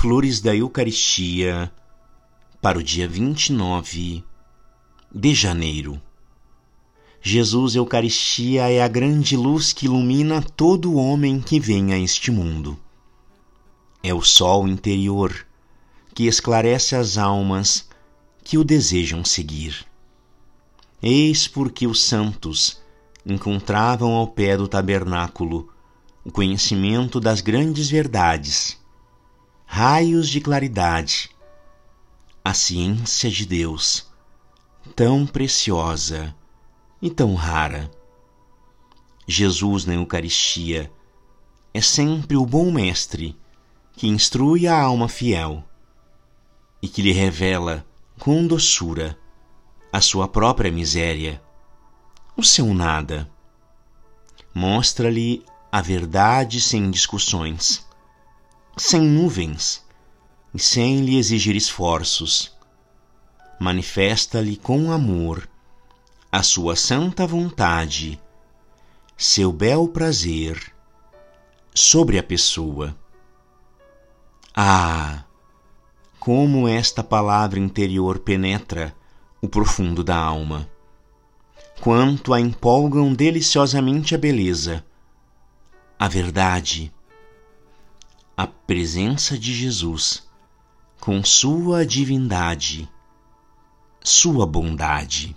Flores da Eucaristia para o dia 29 de janeiro. Jesus Eucaristia é a grande luz que ilumina todo homem que vem a este mundo. É o sol interior que esclarece as almas que o desejam seguir. Eis porque os santos encontravam ao pé do tabernáculo o conhecimento das grandes verdades, raios de claridade, a ciência de Deus, tão preciosa e tão rara. Jesus na Eucaristia é sempre o bom mestre que instrui a alma fiel e que lhe revela com doçura a sua própria miséria, o seu nada. Mostra-lhe a verdade sem discussões, sem nuvens e sem lhe exigir esforços. Manifesta-lhe com amor a sua santa vontade, seu bel prazer sobre a pessoa. Ah! Como esta palavra interior penetra o profundo da alma! Quanto a empolgam deliciosamente a beleza, a verdade, a presença de Jesus, com sua divindade, sua bondade.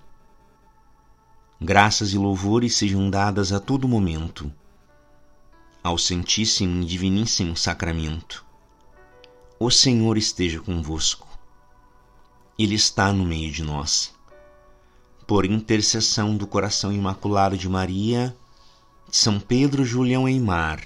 Graças e louvores sejam dadas a todo momento ao Santíssimo e Diviníssimo Sacramento. O Senhor esteja convosco. Ele está no meio de nós. Por intercessão do coração imaculado de Maria, de São Pedro Julião Eimar,